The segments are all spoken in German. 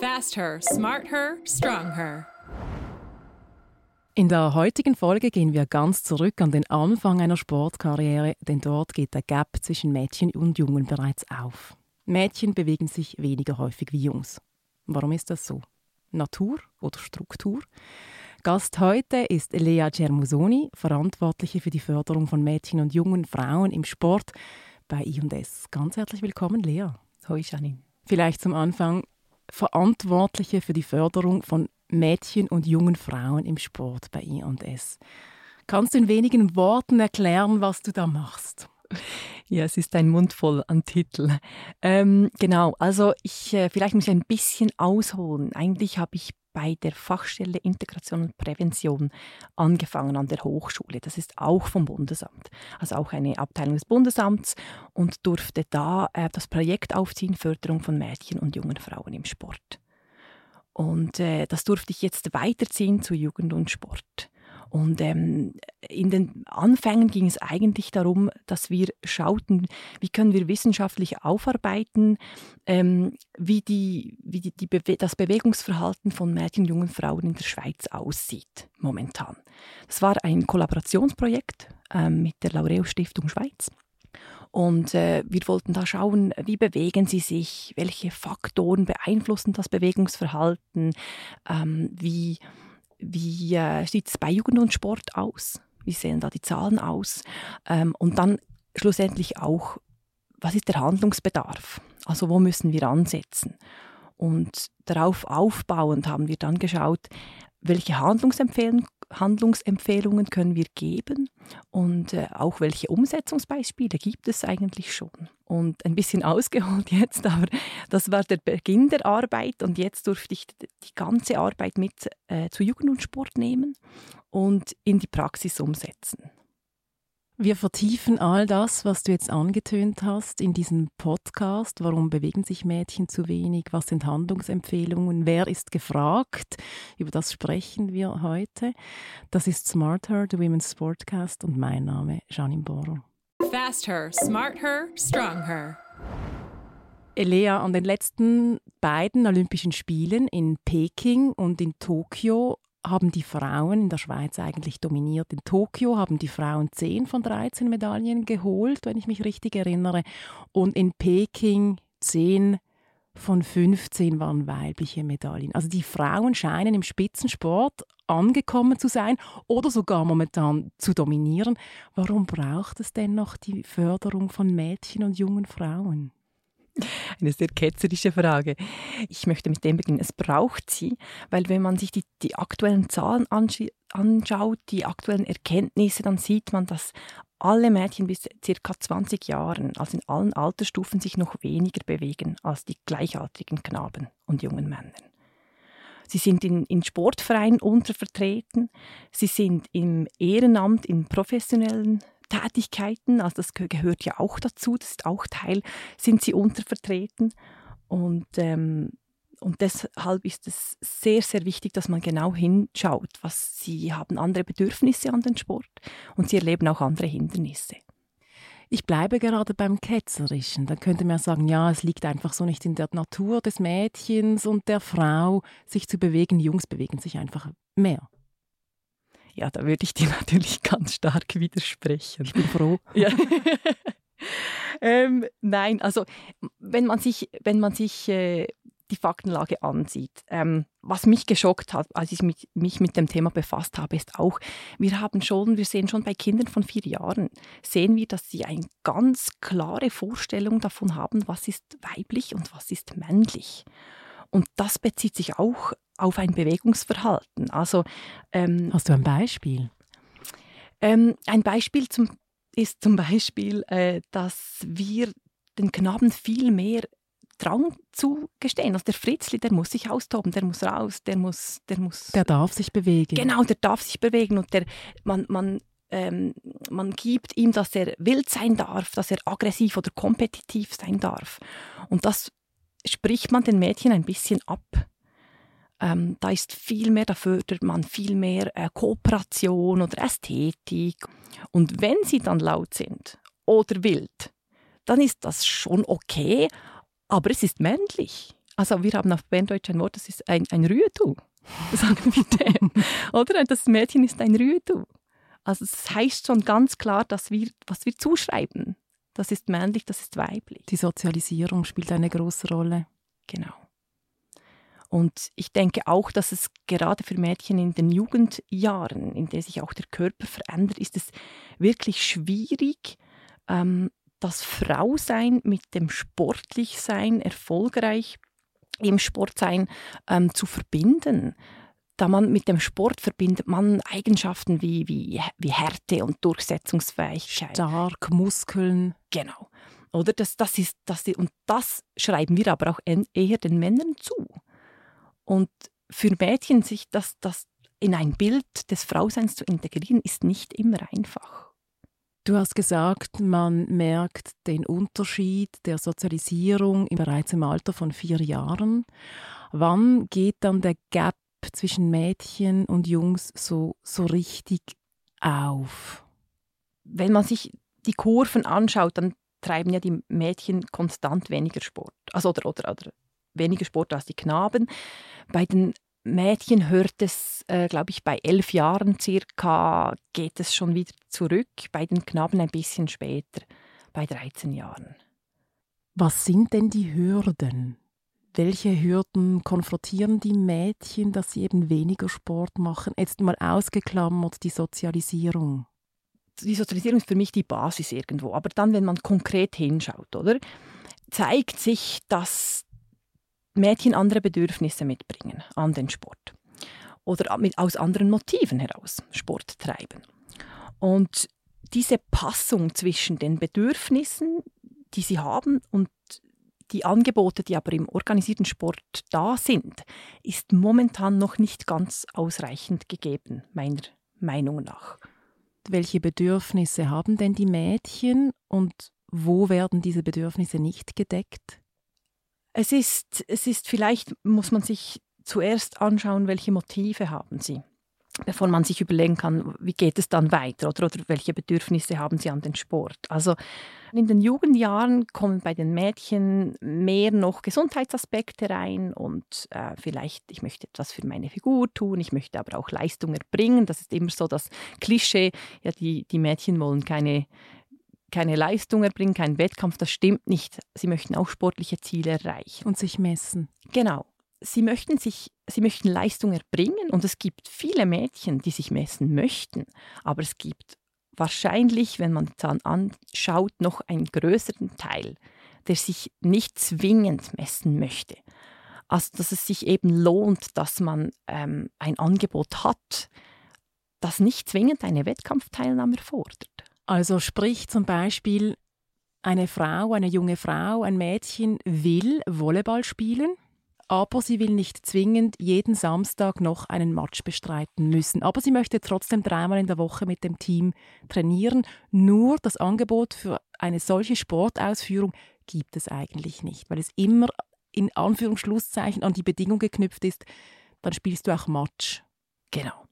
Fast her, smart her, strong her. In der heutigen Folge gehen wir ganz zurück an den Anfang einer Sportkarriere, denn dort geht der Gap zwischen Mädchen und Jungen bereits auf. Mädchen bewegen sich weniger häufig wie Jungs. Warum ist das so? Natur oder Struktur? Gast heute ist Lea Germusoni, Verantwortliche für die Förderung von Mädchen und jungen Frauen im Sport bei I&S. Ganz herzlich willkommen, Lea. Hoi, Janine. Vielleicht zum Anfang Verantwortliche für die Förderung von Mädchen und jungen Frauen im Sport bei I&S. Kannst du in wenigen Worten erklären, was du da machst? Ja, es ist ein Mund voll an Titel. Ähm, genau, also ich äh, vielleicht muss ich ein bisschen ausholen. Eigentlich habe ich bei der Fachstelle Integration und Prävention angefangen an der Hochschule. Das ist auch vom Bundesamt, also auch eine Abteilung des Bundesamts und durfte da äh, das Projekt aufziehen, Förderung von Mädchen und jungen Frauen im Sport. Und äh, das durfte ich jetzt weiterziehen zu Jugend und Sport. Und ähm, in den Anfängen ging es eigentlich darum, dass wir schauten, wie können wir wissenschaftlich aufarbeiten, ähm, wie, die, wie die, die Bewe das Bewegungsverhalten von Mädchen und jungen Frauen in der Schweiz aussieht momentan. Das war ein Kollaborationsprojekt ähm, mit der Laureus Stiftung Schweiz. Und äh, wir wollten da schauen, wie bewegen sie sich, welche Faktoren beeinflussen das Bewegungsverhalten, ähm, wie wie äh, sieht es bei Jugend und Sport aus? Wie sehen da die Zahlen aus? Ähm, und dann schlussendlich auch, was ist der Handlungsbedarf? Also wo müssen wir ansetzen? Und darauf aufbauend haben wir dann geschaut, welche Handlungsempfehlungen Handlungsempfehlungen können wir geben und äh, auch welche Umsetzungsbeispiele gibt es eigentlich schon. Und ein bisschen ausgeholt jetzt, aber das war der Beginn der Arbeit und jetzt durfte ich die ganze Arbeit mit äh, zu Jugend und Sport nehmen und in die Praxis umsetzen. Wir vertiefen all das, was du jetzt angetönt hast, in diesem Podcast. Warum bewegen sich Mädchen zu wenig? Was sind Handlungsempfehlungen? Wer ist gefragt? Über das sprechen wir heute. Das ist Smarter, the Women's Sportcast und mein Name Janine Boro. Fast her, smart her, strong her. Elea, an den letzten beiden Olympischen Spielen in Peking und in Tokio haben die Frauen in der Schweiz eigentlich dominiert. In Tokio haben die Frauen 10 von 13 Medaillen geholt, wenn ich mich richtig erinnere. Und in Peking 10 von 15 waren weibliche Medaillen. Also die Frauen scheinen im Spitzensport angekommen zu sein oder sogar momentan zu dominieren. Warum braucht es denn noch die Förderung von Mädchen und jungen Frauen? Eine sehr ketzerische Frage. Ich möchte mit dem beginnen. Es braucht sie, weil wenn man sich die, die aktuellen Zahlen anschaut, die aktuellen Erkenntnisse, dann sieht man, dass alle Mädchen bis ca. 20 Jahren, also in allen Altersstufen, sich noch weniger bewegen als die gleichaltrigen Knaben und jungen Männer. Sie sind in, in Sportvereinen untervertreten, sie sind im Ehrenamt, in professionellen Tätigkeiten, also das gehört ja auch dazu, das ist auch Teil, sind sie untervertreten. Und, ähm, und deshalb ist es sehr, sehr wichtig, dass man genau hinschaut, was sie haben andere Bedürfnisse an den Sport und sie erleben auch andere Hindernisse. Ich bleibe gerade beim Ketzerischen. Da könnte man sagen, ja, es liegt einfach so nicht in der Natur des Mädchens und der Frau, sich zu bewegen. Jungs bewegen sich einfach mehr. Ja, da würde ich dir natürlich ganz stark widersprechen. Ich bin froh. Ja. ähm, nein, also wenn man sich, wenn man sich äh, die Faktenlage ansieht. Ähm, was mich geschockt hat, als ich mich, mich, mit dem Thema befasst habe, ist auch, wir haben schon, wir sehen schon bei Kindern von vier Jahren, sehen wir, dass sie eine ganz klare Vorstellung davon haben, was ist weiblich und was ist männlich. Und das bezieht sich auch auf ein Bewegungsverhalten. Also, ähm, Hast du ein Beispiel? Ähm, ein Beispiel zum, ist zum Beispiel, äh, dass wir den Knaben viel mehr Drang zugestehen. Also der Fritzli, der muss sich austoben, der muss raus, der muss, der muss. Der darf sich bewegen. Genau, der darf sich bewegen und der, man, man, ähm, man gibt ihm, dass er wild sein darf, dass er aggressiv oder kompetitiv sein darf. Und das spricht man den Mädchen ein bisschen ab. Ähm, da ist viel mehr, da fördert man viel mehr äh, Kooperation oder Ästhetik. Und wenn sie dann laut sind oder wild, dann ist das schon okay, aber es ist männlich. Also wir haben auf Berndeutsch ein Wort, das ist ein, ein Rüetu, sagen wir dem. Oder? Das Mädchen ist ein Rüetu. Also das heißt schon ganz klar, dass wir, was wir zuschreiben, das ist männlich, das ist weiblich. Die Sozialisierung spielt eine große Rolle. Genau. Und ich denke auch, dass es gerade für Mädchen in den Jugendjahren, in denen sich auch der Körper verändert, ist es wirklich schwierig, ähm, das Frausein mit dem Sportlichsein, erfolgreich im Sportsein ähm, zu verbinden. Da man mit dem Sport verbindet man Eigenschaften wie, wie, wie Härte und Durchsetzungsfähigkeit. Stark, Muskeln. Genau. Oder das, das ist, das, und das schreiben wir aber auch eher den Männern zu. Und für Mädchen sich das, das in ein Bild des Frauseins zu integrieren, ist nicht immer einfach. Du hast gesagt, man merkt den Unterschied der Sozialisierung bereits im Alter von vier Jahren. Wann geht dann der Gap zwischen Mädchen und Jungs so, so richtig auf? Wenn man sich die Kurven anschaut, dann treiben ja die Mädchen konstant weniger Sport. Also oder, oder, oder weniger Sport als die Knaben. Bei den Mädchen hört es, äh, glaube ich, bei elf Jahren circa geht es schon wieder zurück, bei den Knaben ein bisschen später, bei 13 Jahren. Was sind denn die Hürden? Welche Hürden konfrontieren die Mädchen, dass sie eben weniger Sport machen? Jetzt mal ausgeklammert die Sozialisierung. Die Sozialisierung ist für mich die Basis irgendwo. Aber dann, wenn man konkret hinschaut, oder, zeigt sich, dass Mädchen andere Bedürfnisse mitbringen an den Sport oder aus anderen Motiven heraus Sport treiben. Und diese Passung zwischen den Bedürfnissen, die sie haben und die Angebote, die aber im organisierten Sport da sind, ist momentan noch nicht ganz ausreichend gegeben, meiner Meinung nach. Welche Bedürfnisse haben denn die Mädchen und wo werden diese Bedürfnisse nicht gedeckt? Es ist, es ist vielleicht, muss man sich zuerst anschauen, welche Motive haben sie, bevor man sich überlegen kann, wie geht es dann weiter oder, oder welche Bedürfnisse haben sie an den Sport. Also in den Jugendjahren kommen bei den Mädchen mehr noch Gesundheitsaspekte rein und äh, vielleicht, ich möchte etwas für meine Figur tun, ich möchte aber auch Leistung erbringen. Das ist immer so das Klischee, ja, die, die Mädchen wollen keine keine Leistung erbringen, keinen Wettkampf, das stimmt nicht. Sie möchten auch sportliche Ziele erreichen. Und sich messen. Genau. Sie möchten, sich, sie möchten Leistung erbringen und es gibt viele Mädchen, die sich messen möchten, aber es gibt wahrscheinlich, wenn man die Zahlen anschaut, noch einen größeren Teil, der sich nicht zwingend messen möchte. Also dass es sich eben lohnt, dass man ähm, ein Angebot hat, das nicht zwingend eine Wettkampfteilnahme fordert. Also sprich zum Beispiel, eine Frau, eine junge Frau, ein Mädchen will Volleyball spielen, aber sie will nicht zwingend jeden Samstag noch einen Match bestreiten müssen. Aber sie möchte trotzdem dreimal in der Woche mit dem Team trainieren. Nur das Angebot für eine solche Sportausführung gibt es eigentlich nicht, weil es immer in Anführungsschlusszeichen an die Bedingung geknüpft ist, dann spielst du auch Match. Genau.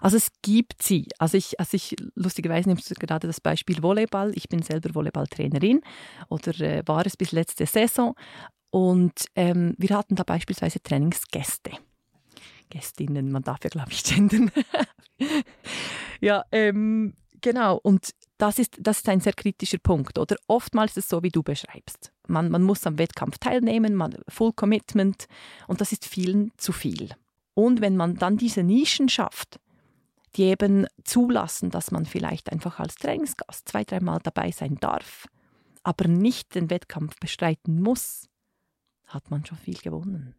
Also es gibt sie. Also ich, also ich lustigerweise nimmst du gerade das Beispiel Volleyball. Ich bin selber Volleyballtrainerin oder äh, war es bis letzte Saison. Und ähm, wir hatten da beispielsweise Trainingsgäste. Gästinnen, man darf ja, glaube ich, gendern. ja, ähm, genau. Und das ist, das ist ein sehr kritischer Punkt. Oder oftmals ist es so, wie du beschreibst. Man, man muss am Wettkampf teilnehmen, man, Full Commitment. Und das ist vielen zu viel. Und wenn man dann diese Nischen schafft, die eben zulassen, dass man vielleicht einfach als Trainingsgast zwei, dreimal dabei sein darf, aber nicht den Wettkampf bestreiten muss, hat man schon viel gewonnen.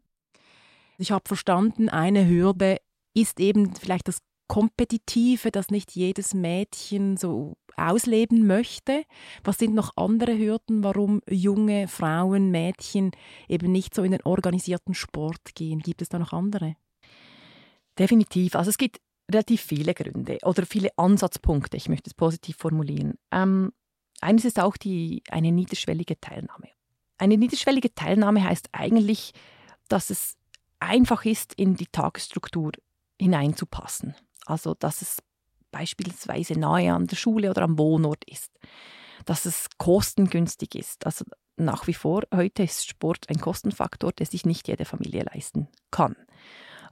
Ich habe verstanden, eine Hürde ist eben vielleicht das Kompetitive, das nicht jedes Mädchen so ausleben möchte. Was sind noch andere Hürden, warum junge Frauen, Mädchen eben nicht so in den organisierten Sport gehen? Gibt es da noch andere? Definitiv. Also es gibt relativ viele Gründe oder viele Ansatzpunkte, ich möchte es positiv formulieren. Ähm, eines ist auch die, eine niederschwellige Teilnahme. Eine niederschwellige Teilnahme heißt eigentlich, dass es einfach ist, in die Tagesstruktur hineinzupassen. Also dass es beispielsweise nahe an der Schule oder am Wohnort ist. dass es kostengünstig ist. Also nach wie vor, heute ist Sport ein Kostenfaktor, der sich nicht jede Familie leisten kann.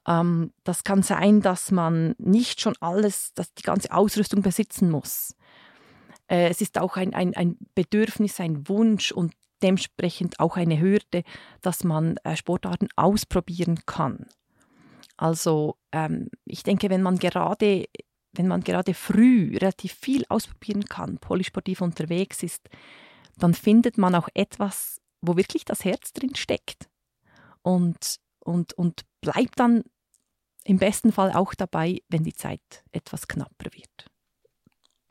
Ähm, das kann sein, dass man nicht schon alles, dass die ganze Ausrüstung besitzen muss. Äh, es ist auch ein, ein, ein Bedürfnis, ein Wunsch und dementsprechend auch eine Hürde, dass man äh, Sportarten ausprobieren kann. Also ähm, ich denke, wenn man gerade wenn man gerade früh relativ viel ausprobieren kann, polysportiv unterwegs ist, dann findet man auch etwas, wo wirklich das Herz drin steckt. Und, und, und bleibt dann im besten Fall auch dabei, wenn die Zeit etwas knapper wird.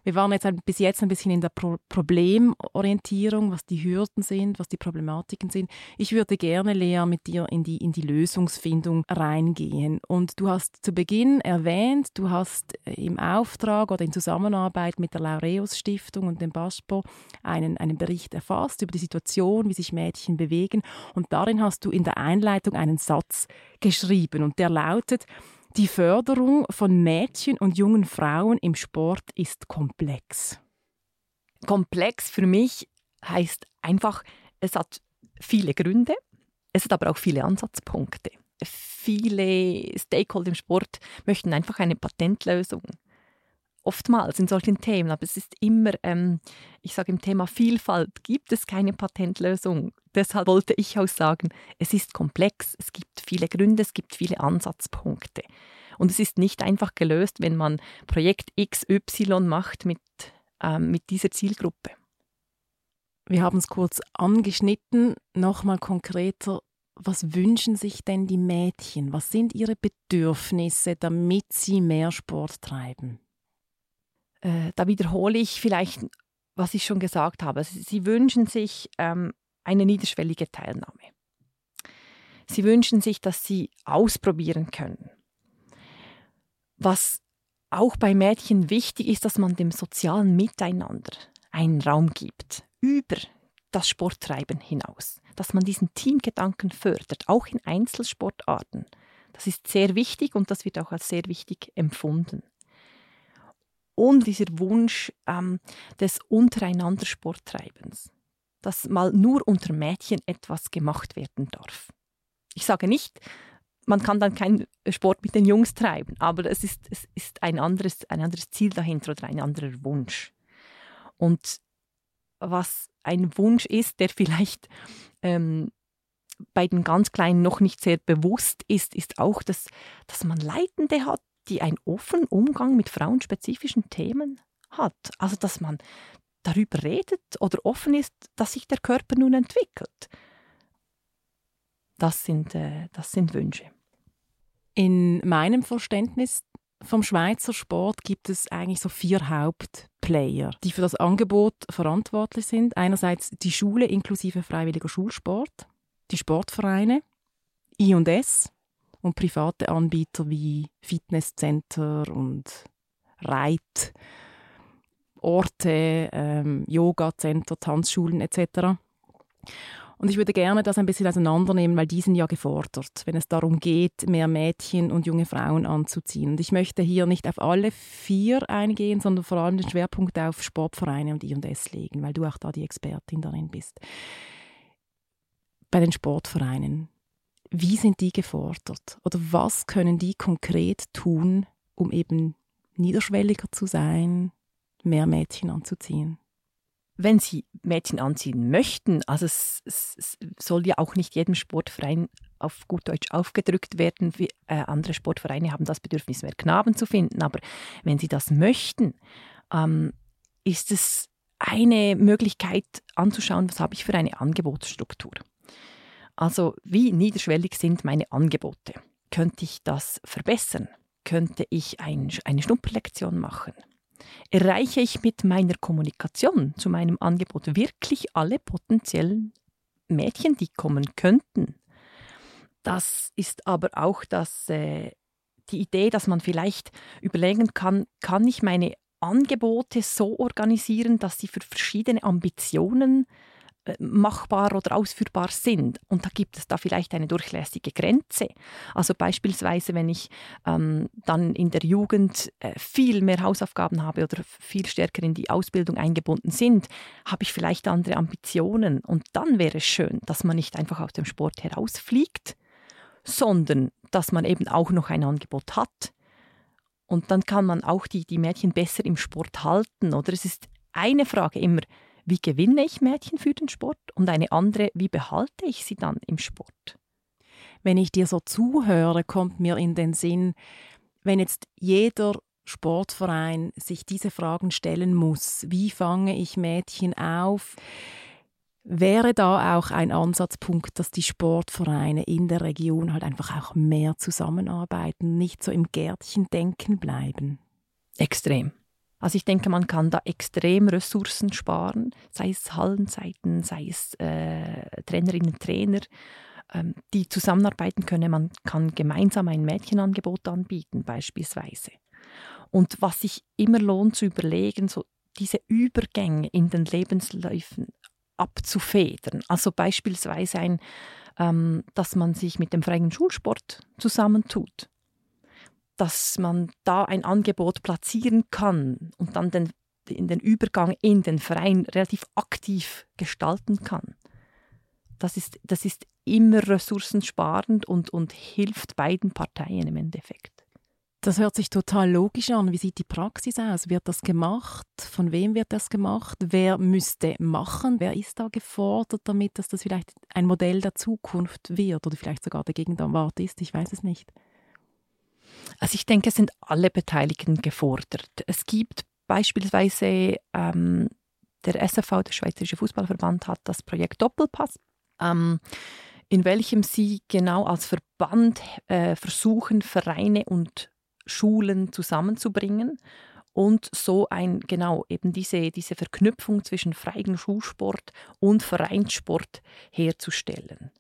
Wir waren jetzt ein, bis jetzt ein bisschen in der Pro Problemorientierung, was die Hürden sind, was die Problematiken sind. Ich würde gerne, Lea, mit dir in die, in die Lösungsfindung reingehen. Und du hast zu Beginn erwähnt, du hast äh, im Auftrag oder in Zusammenarbeit mit der Laureus Stiftung und dem BASPO einen, einen Bericht erfasst über die Situation, wie sich Mädchen bewegen. Und darin hast du in der Einleitung einen Satz geschrieben und der lautet, die Förderung von Mädchen und jungen Frauen im Sport ist komplex. Komplex für mich heißt einfach, es hat viele Gründe, es hat aber auch viele Ansatzpunkte. Viele Stakeholder im Sport möchten einfach eine Patentlösung oftmals in solchen Themen, aber es ist immer, ähm, ich sage im Thema Vielfalt gibt es keine Patentlösung. Deshalb wollte ich auch sagen, es ist komplex, es gibt viele Gründe, es gibt viele Ansatzpunkte. Und es ist nicht einfach gelöst, wenn man Projekt XY macht mit, ähm, mit dieser Zielgruppe. Wir haben es kurz angeschnitten, nochmal konkreter. Was wünschen sich denn die Mädchen? Was sind ihre Bedürfnisse, damit sie mehr Sport treiben? Äh, da wiederhole ich vielleicht, was ich schon gesagt habe. Sie, sie wünschen sich ähm, eine niederschwellige Teilnahme. Sie wünschen sich, dass sie ausprobieren können. Was auch bei Mädchen wichtig ist, dass man dem sozialen Miteinander einen Raum gibt, über das Sporttreiben hinaus, dass man diesen Teamgedanken fördert, auch in Einzelsportarten. Das ist sehr wichtig und das wird auch als sehr wichtig empfunden und dieser Wunsch ähm, des untereinander Sporttreibens, dass mal nur unter Mädchen etwas gemacht werden darf. Ich sage nicht, man kann dann keinen Sport mit den Jungs treiben, aber es ist, es ist ein, anderes, ein anderes Ziel dahinter oder ein anderer Wunsch. Und was ein Wunsch ist, der vielleicht ähm, bei den ganz Kleinen noch nicht sehr bewusst ist, ist auch, dass, dass man Leitende hat, die einen offenen Umgang mit frauenspezifischen Themen hat. Also dass man darüber redet oder offen ist, dass sich der Körper nun entwickelt. Das sind, äh, das sind Wünsche. In meinem Verständnis vom Schweizer Sport gibt es eigentlich so vier Hauptplayer, die für das Angebot verantwortlich sind. Einerseits die Schule inklusive freiwilliger Schulsport, die Sportvereine, I&S, und private Anbieter wie Fitnesscenter und Reitorte, ähm, Yoga-Center, Tanzschulen etc. Und ich würde gerne das ein bisschen auseinandernehmen, weil die sind ja gefordert, wenn es darum geht, mehr Mädchen und junge Frauen anzuziehen. Und ich möchte hier nicht auf alle vier eingehen, sondern vor allem den Schwerpunkt auf Sportvereine und I&S legen, weil du auch da die Expertin darin bist. Bei den Sportvereinen wie sind die gefordert? Oder was können die konkret tun, um eben niederschwelliger zu sein, mehr Mädchen anzuziehen? Wenn sie Mädchen anziehen möchten, also es, es, es soll ja auch nicht jedem Sportverein auf gut Deutsch aufgedrückt werden. Wie, äh, andere Sportvereine haben das Bedürfnis, mehr Knaben zu finden. Aber wenn sie das möchten, ähm, ist es eine Möglichkeit anzuschauen, was habe ich für eine Angebotsstruktur. Also wie niederschwellig sind meine Angebote? Könnte ich das verbessern? Könnte ich ein, eine Schnupperlektion machen? Erreiche ich mit meiner Kommunikation zu meinem Angebot wirklich alle potenziellen Mädchen, die kommen könnten? Das ist aber auch das, äh, die Idee, dass man vielleicht überlegen kann, kann ich meine Angebote so organisieren, dass sie für verschiedene Ambitionen äh, machbar oder ausführbar sind. Und da gibt es da vielleicht eine durchlässige Grenze. Also beispielsweise, wenn ich ähm, dann in der Jugend äh, viel mehr Hausaufgaben habe oder viel stärker in die Ausbildung eingebunden sind, habe ich vielleicht andere Ambitionen. Und dann wäre es schön, dass man nicht einfach aus dem Sport herausfliegt, sondern dass man eben auch noch ein Angebot hat. Und dann kann man auch die, die Mädchen besser im Sport halten. Oder es ist eine Frage immer, wie gewinne ich Mädchen für den Sport? Und eine andere, wie behalte ich sie dann im Sport? Wenn ich dir so zuhöre, kommt mir in den Sinn, wenn jetzt jeder Sportverein sich diese Fragen stellen muss, wie fange ich Mädchen auf? Wäre da auch ein Ansatzpunkt, dass die Sportvereine in der Region halt einfach auch mehr zusammenarbeiten, nicht so im Gärtchen denken bleiben? Extrem. Also ich denke, man kann da extrem Ressourcen sparen, sei es Hallenzeiten, sei es äh, Trainerinnen, Trainer, ähm, die zusammenarbeiten können. Man kann gemeinsam ein Mädchenangebot anbieten beispielsweise. Und was sich immer lohnt zu überlegen, so diese Übergänge in den Lebensläufen abzufedern. Also beispielsweise ein, ähm, dass man sich mit dem freien Schulsport zusammentut dass man da ein Angebot platzieren kann und dann den, in den Übergang in den Verein relativ aktiv gestalten kann. Das ist, das ist immer ressourcensparend und, und hilft beiden Parteien im Endeffekt. Das hört sich total logisch an. Wie sieht die Praxis aus? Wird das gemacht? Von wem wird das gemacht? Wer müsste machen? Wer ist da gefordert, damit dass das vielleicht ein Modell der Zukunft wird oder vielleicht sogar der Gegenwart ist? Ich weiß es nicht. Also ich denke, es sind alle Beteiligten gefordert. Es gibt beispielsweise ähm, der SFV, der Schweizerische Fußballverband, hat das Projekt Doppelpass, ähm, in welchem sie genau als Verband äh, versuchen, Vereine und Schulen zusammenzubringen und so ein genau eben diese, diese Verknüpfung zwischen freien Schulsport und Vereinssport herzustellen.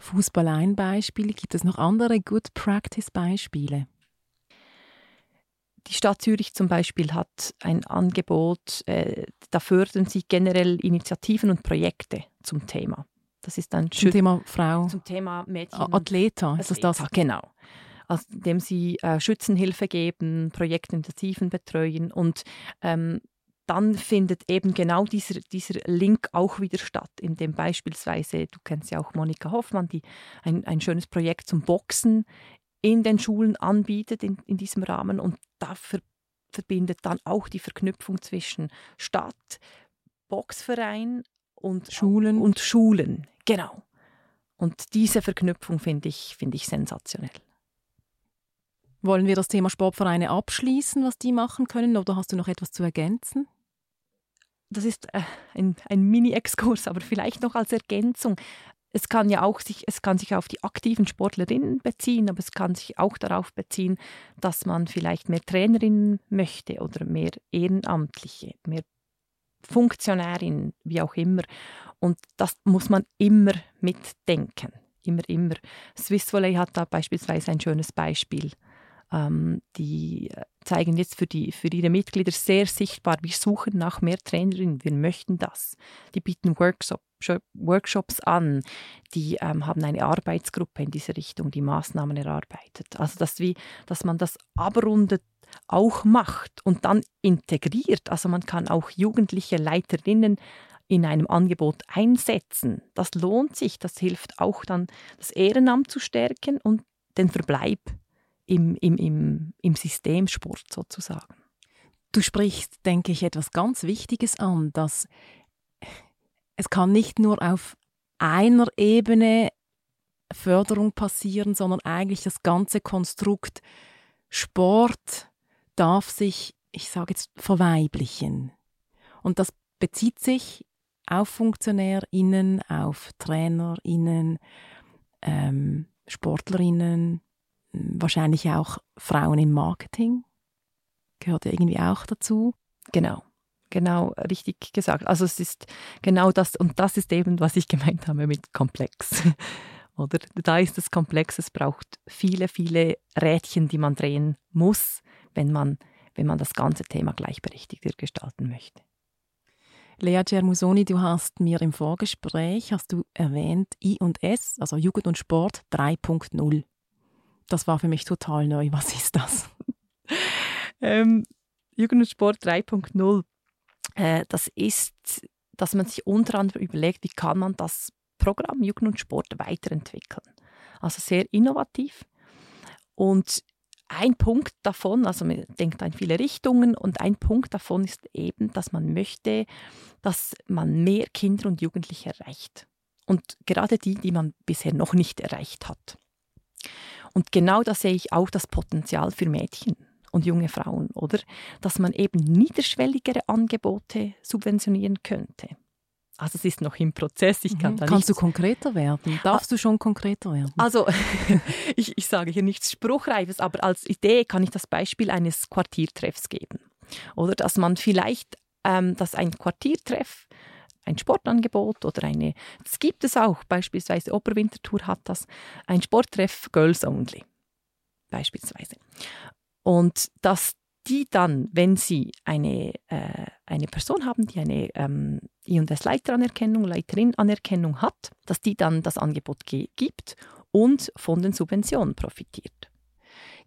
Fußball ein Beispiel. Gibt es noch andere Good Practice Beispiele? Die Stadt Zürich zum Beispiel hat ein Angebot, äh, da fördern sie generell Initiativen und Projekte zum Thema. Das ist ein zum Thema Frau. Zum Thema Mädchen. Athleta, ist das das? Genau. Also, indem sie äh, Schützenhilfe geben, Projektinitiativen betreuen und ähm, dann findet eben genau dieser, dieser Link auch wieder statt, in dem beispielsweise, du kennst ja auch Monika Hoffmann, die ein, ein schönes Projekt zum Boxen in den Schulen anbietet in, in diesem Rahmen und dafür verbindet dann auch die Verknüpfung zwischen Stadt, Boxverein und Schulen. Und Schulen, genau. Und diese Verknüpfung finde ich, find ich sensationell. Wollen wir das Thema Sportvereine abschließen, was die machen können, oder hast du noch etwas zu ergänzen? Das ist äh, ein, ein Mini-Exkurs, aber vielleicht noch als Ergänzung. Es kann ja auch sich, es kann sich auf die aktiven Sportlerinnen beziehen, aber es kann sich auch darauf beziehen, dass man vielleicht mehr Trainerinnen möchte oder mehr Ehrenamtliche, mehr Funktionärinnen, wie auch immer. Und das muss man immer mitdenken. Immer, immer. Swiss Volley hat da beispielsweise ein schönes Beispiel. Ähm, die äh, zeigen jetzt für, die, für ihre Mitglieder sehr sichtbar, wir suchen nach mehr Trainerinnen, wir möchten das. Die bieten Workshop, Workshops an, die ähm, haben eine Arbeitsgruppe in diese Richtung, die Maßnahmen erarbeitet. Also dass, wie, dass man das abrundet auch macht und dann integriert. Also man kann auch jugendliche Leiterinnen in einem Angebot einsetzen. Das lohnt sich, das hilft auch dann, das Ehrenamt zu stärken und den Verbleib im, im, im, im Systemsport sozusagen. Du sprichst, denke ich, etwas ganz Wichtiges an, dass es kann nicht nur auf einer Ebene Förderung passieren, sondern eigentlich das ganze Konstrukt Sport darf sich, ich sage jetzt, verweiblichen. Und das bezieht sich auf FunktionärInnen, auf TrainerInnen, ähm, SportlerInnen, wahrscheinlich auch Frauen im Marketing. Gehört irgendwie auch dazu. Genau. Genau, richtig gesagt. Also es ist genau das, und das ist eben, was ich gemeint habe mit komplex. Oder da ist es komplex, es braucht viele, viele Rädchen, die man drehen muss, wenn man, wenn man das ganze Thema gleichberechtigter gestalten möchte. Lea Germusoni, du hast mir im Vorgespräch hast du erwähnt I und S, also Jugend und Sport 3.0. Das war für mich total neu. Was ist das? ähm, Jugend und Sport 3.0, äh, das ist, dass man sich unter anderem überlegt, wie kann man das Programm Jugend und Sport weiterentwickeln. Also sehr innovativ. Und ein Punkt davon, also man denkt an viele Richtungen und ein Punkt davon ist eben, dass man möchte, dass man mehr Kinder und Jugendliche erreicht. Und gerade die, die man bisher noch nicht erreicht hat. Und genau da sehe ich auch das Potenzial für Mädchen und junge Frauen, oder? Dass man eben niederschwelligere Angebote subventionieren könnte. Also es ist noch im Prozess. Ich kann mhm. da Kannst du konkreter werden? Darfst du schon konkreter werden? Also ich, ich sage hier nichts Spruchreifes, aber als Idee kann ich das Beispiel eines Quartiertreffs geben. Oder dass man vielleicht, ähm, dass ein Quartiertreff ein Sportangebot oder eine, das gibt es auch, beispielsweise Oberwintertour hat das, ein Sporttreff Girls Only, beispielsweise. Und dass die dann, wenn sie eine, äh, eine Person haben, die eine ähm, I&S-Leiteranerkennung, Leiterin-Anerkennung hat, dass die dann das Angebot gibt und von den Subventionen profitiert.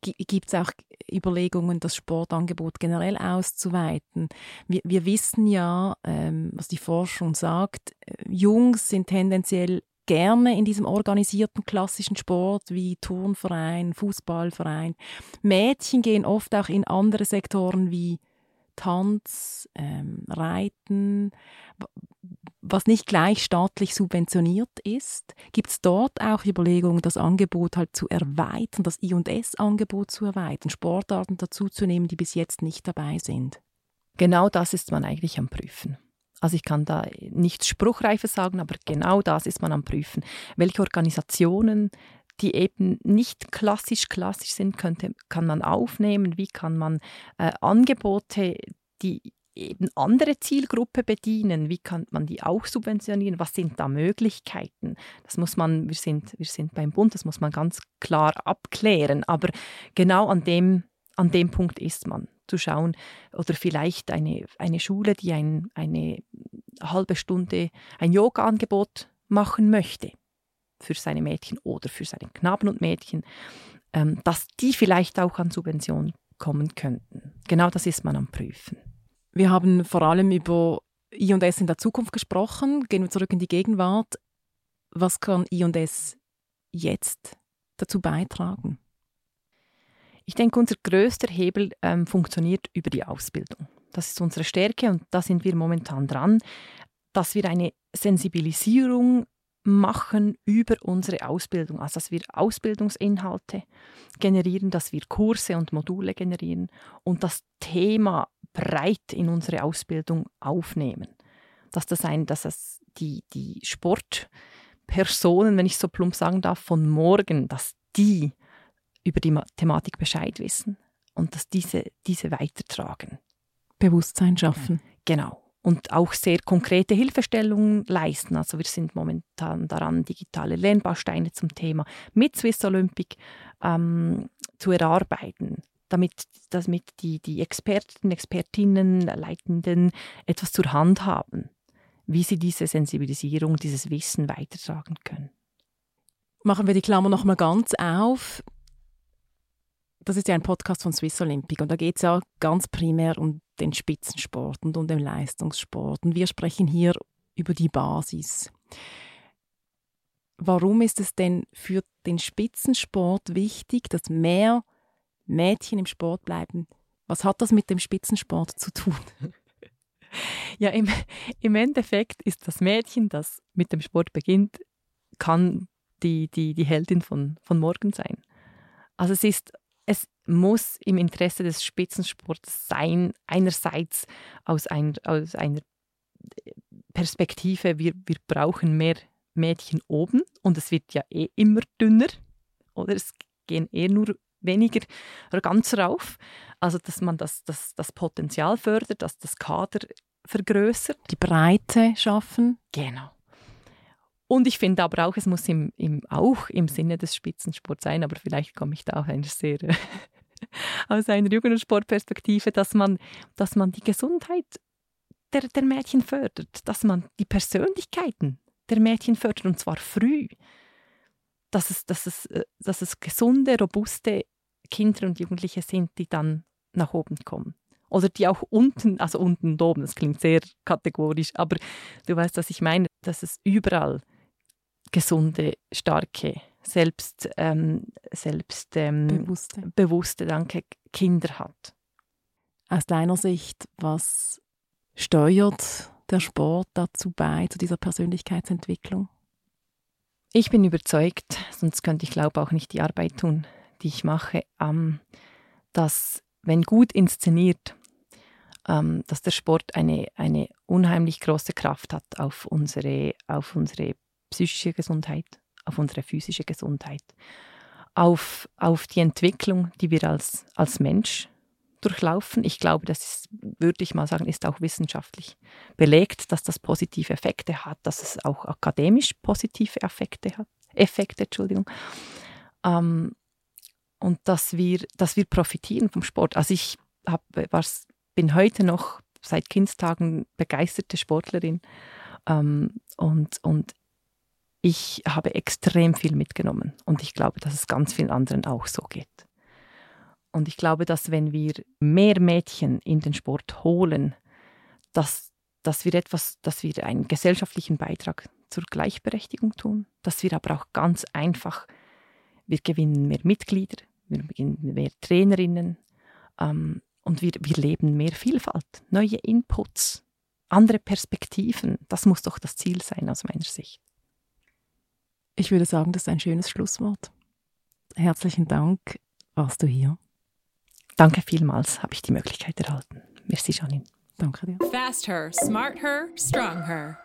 Gibt es auch Überlegungen, das Sportangebot generell auszuweiten? Wir, wir wissen ja, ähm, was die Forschung sagt, äh, Jungs sind tendenziell gerne in diesem organisierten klassischen Sport wie Turnverein, Fußballverein. Mädchen gehen oft auch in andere Sektoren wie Tanz, ähm, Reiten, was nicht gleich staatlich subventioniert ist. Gibt es dort auch Überlegungen, das Angebot halt zu erweitern, das I&S-Angebot zu erweitern, Sportarten dazuzunehmen, die bis jetzt nicht dabei sind? Genau das ist man eigentlich am Prüfen. Also ich kann da nichts Spruchreifes sagen, aber genau das ist man am Prüfen. Welche Organisationen, die eben nicht klassisch klassisch sind, könnte, kann man aufnehmen? Wie kann man äh, Angebote, die eben andere Zielgruppe bedienen? Wie kann man die auch subventionieren? Was sind da Möglichkeiten? Das muss man, wir sind, wir sind beim Bund, das muss man ganz klar abklären. Aber genau an dem, an dem Punkt ist man zu schauen oder vielleicht eine, eine Schule, die ein, eine halbe Stunde ein Yoga-Angebot machen möchte für seine Mädchen oder für seine Knaben und Mädchen, ähm, dass die vielleicht auch an Subventionen kommen könnten. Genau das ist man am Prüfen. Wir haben vor allem über I&S in der Zukunft gesprochen. Gehen wir zurück in die Gegenwart. Was kann I&S jetzt dazu beitragen? Ich denke, unser größter Hebel ähm, funktioniert über die Ausbildung. Das ist unsere Stärke und da sind wir momentan dran, dass wir eine Sensibilisierung machen über unsere Ausbildung, also dass wir Ausbildungsinhalte generieren, dass wir Kurse und Module generieren und das Thema breit in unsere Ausbildung aufnehmen. Dass das ein, dass es die, die Sportpersonen, wenn ich so plump sagen darf, von morgen, dass die über die Thematik Bescheid wissen und dass diese, diese weitertragen. Bewusstsein schaffen. Genau. Und auch sehr konkrete Hilfestellungen leisten. Also wir sind momentan daran, digitale Lernbausteine zum Thema mit Swiss Olympic ähm, zu erarbeiten, damit, damit die, die Experten, Expertinnen, Leitenden etwas zur Hand haben, wie sie diese Sensibilisierung, dieses Wissen weitertragen können. Machen wir die Klammer nochmal ganz auf das ist ja ein Podcast von Swiss Olympic und da geht es ja ganz primär um den Spitzensport und um den Leistungssport. Und wir sprechen hier über die Basis. Warum ist es denn für den Spitzensport wichtig, dass mehr Mädchen im Sport bleiben? Was hat das mit dem Spitzensport zu tun? Ja, im, im Endeffekt ist das Mädchen, das mit dem Sport beginnt, kann die, die, die Heldin von, von morgen sein. Also es ist es muss im Interesse des Spitzensports sein, einerseits aus, ein, aus einer Perspektive, wir, wir brauchen mehr Mädchen oben und es wird ja eh immer dünner oder es gehen eh nur weniger ganz rauf. Also dass man das, das, das Potenzial fördert, dass das Kader vergrößert. Die Breite schaffen. Genau. Und ich finde aber auch, es muss im, im, auch im Sinne des Spitzensports sein, aber vielleicht komme ich da auch einer sehr aus einer Jugend- und Sportperspektive, dass man, dass man die Gesundheit der, der Mädchen fördert, dass man die Persönlichkeiten der Mädchen fördert und zwar früh. Dass es, dass es, äh, dass es gesunde, robuste Kinder und Jugendliche sind, die dann nach oben kommen. Oder die auch unten, also unten und oben, das klingt sehr kategorisch, aber du weißt, was ich meine, dass es überall gesunde, starke, selbst, ähm, selbst ähm, bewusste. bewusste danke, Kinder hat. Aus deiner Sicht, was steuert der Sport dazu bei, zu dieser Persönlichkeitsentwicklung? Ich bin überzeugt, sonst könnte ich glaube auch nicht die Arbeit tun, die ich mache, ähm, dass wenn gut inszeniert, ähm, dass der Sport eine, eine unheimlich große Kraft hat auf unsere, auf unsere psychische Gesundheit, auf unsere physische Gesundheit, auf, auf die Entwicklung, die wir als, als Mensch durchlaufen. Ich glaube, das ist, würde ich mal sagen, ist auch wissenschaftlich belegt, dass das positive Effekte hat, dass es auch akademisch positive Effekte hat. Effekte, Entschuldigung. Ähm, und dass wir, dass wir profitieren vom Sport. Also ich hab, bin heute noch seit Kindstagen begeisterte Sportlerin ähm, und, und ich habe extrem viel mitgenommen und ich glaube, dass es ganz vielen anderen auch so geht. Und ich glaube, dass wenn wir mehr Mädchen in den Sport holen, dass, dass wir etwas, dass wir einen gesellschaftlichen Beitrag zur Gleichberechtigung tun, dass wir aber auch ganz einfach, wir gewinnen mehr Mitglieder, wir gewinnen mehr Trainerinnen ähm, und wir, wir leben mehr Vielfalt, neue Inputs, andere Perspektiven. Das muss doch das Ziel sein aus meiner Sicht. Ich würde sagen, das ist ein schönes Schlusswort. Herzlichen Dank, warst du hier. Danke vielmals, habe ich die Möglichkeit erhalten. Merci, Janine. Danke dir. Fast her, smart her, strong her.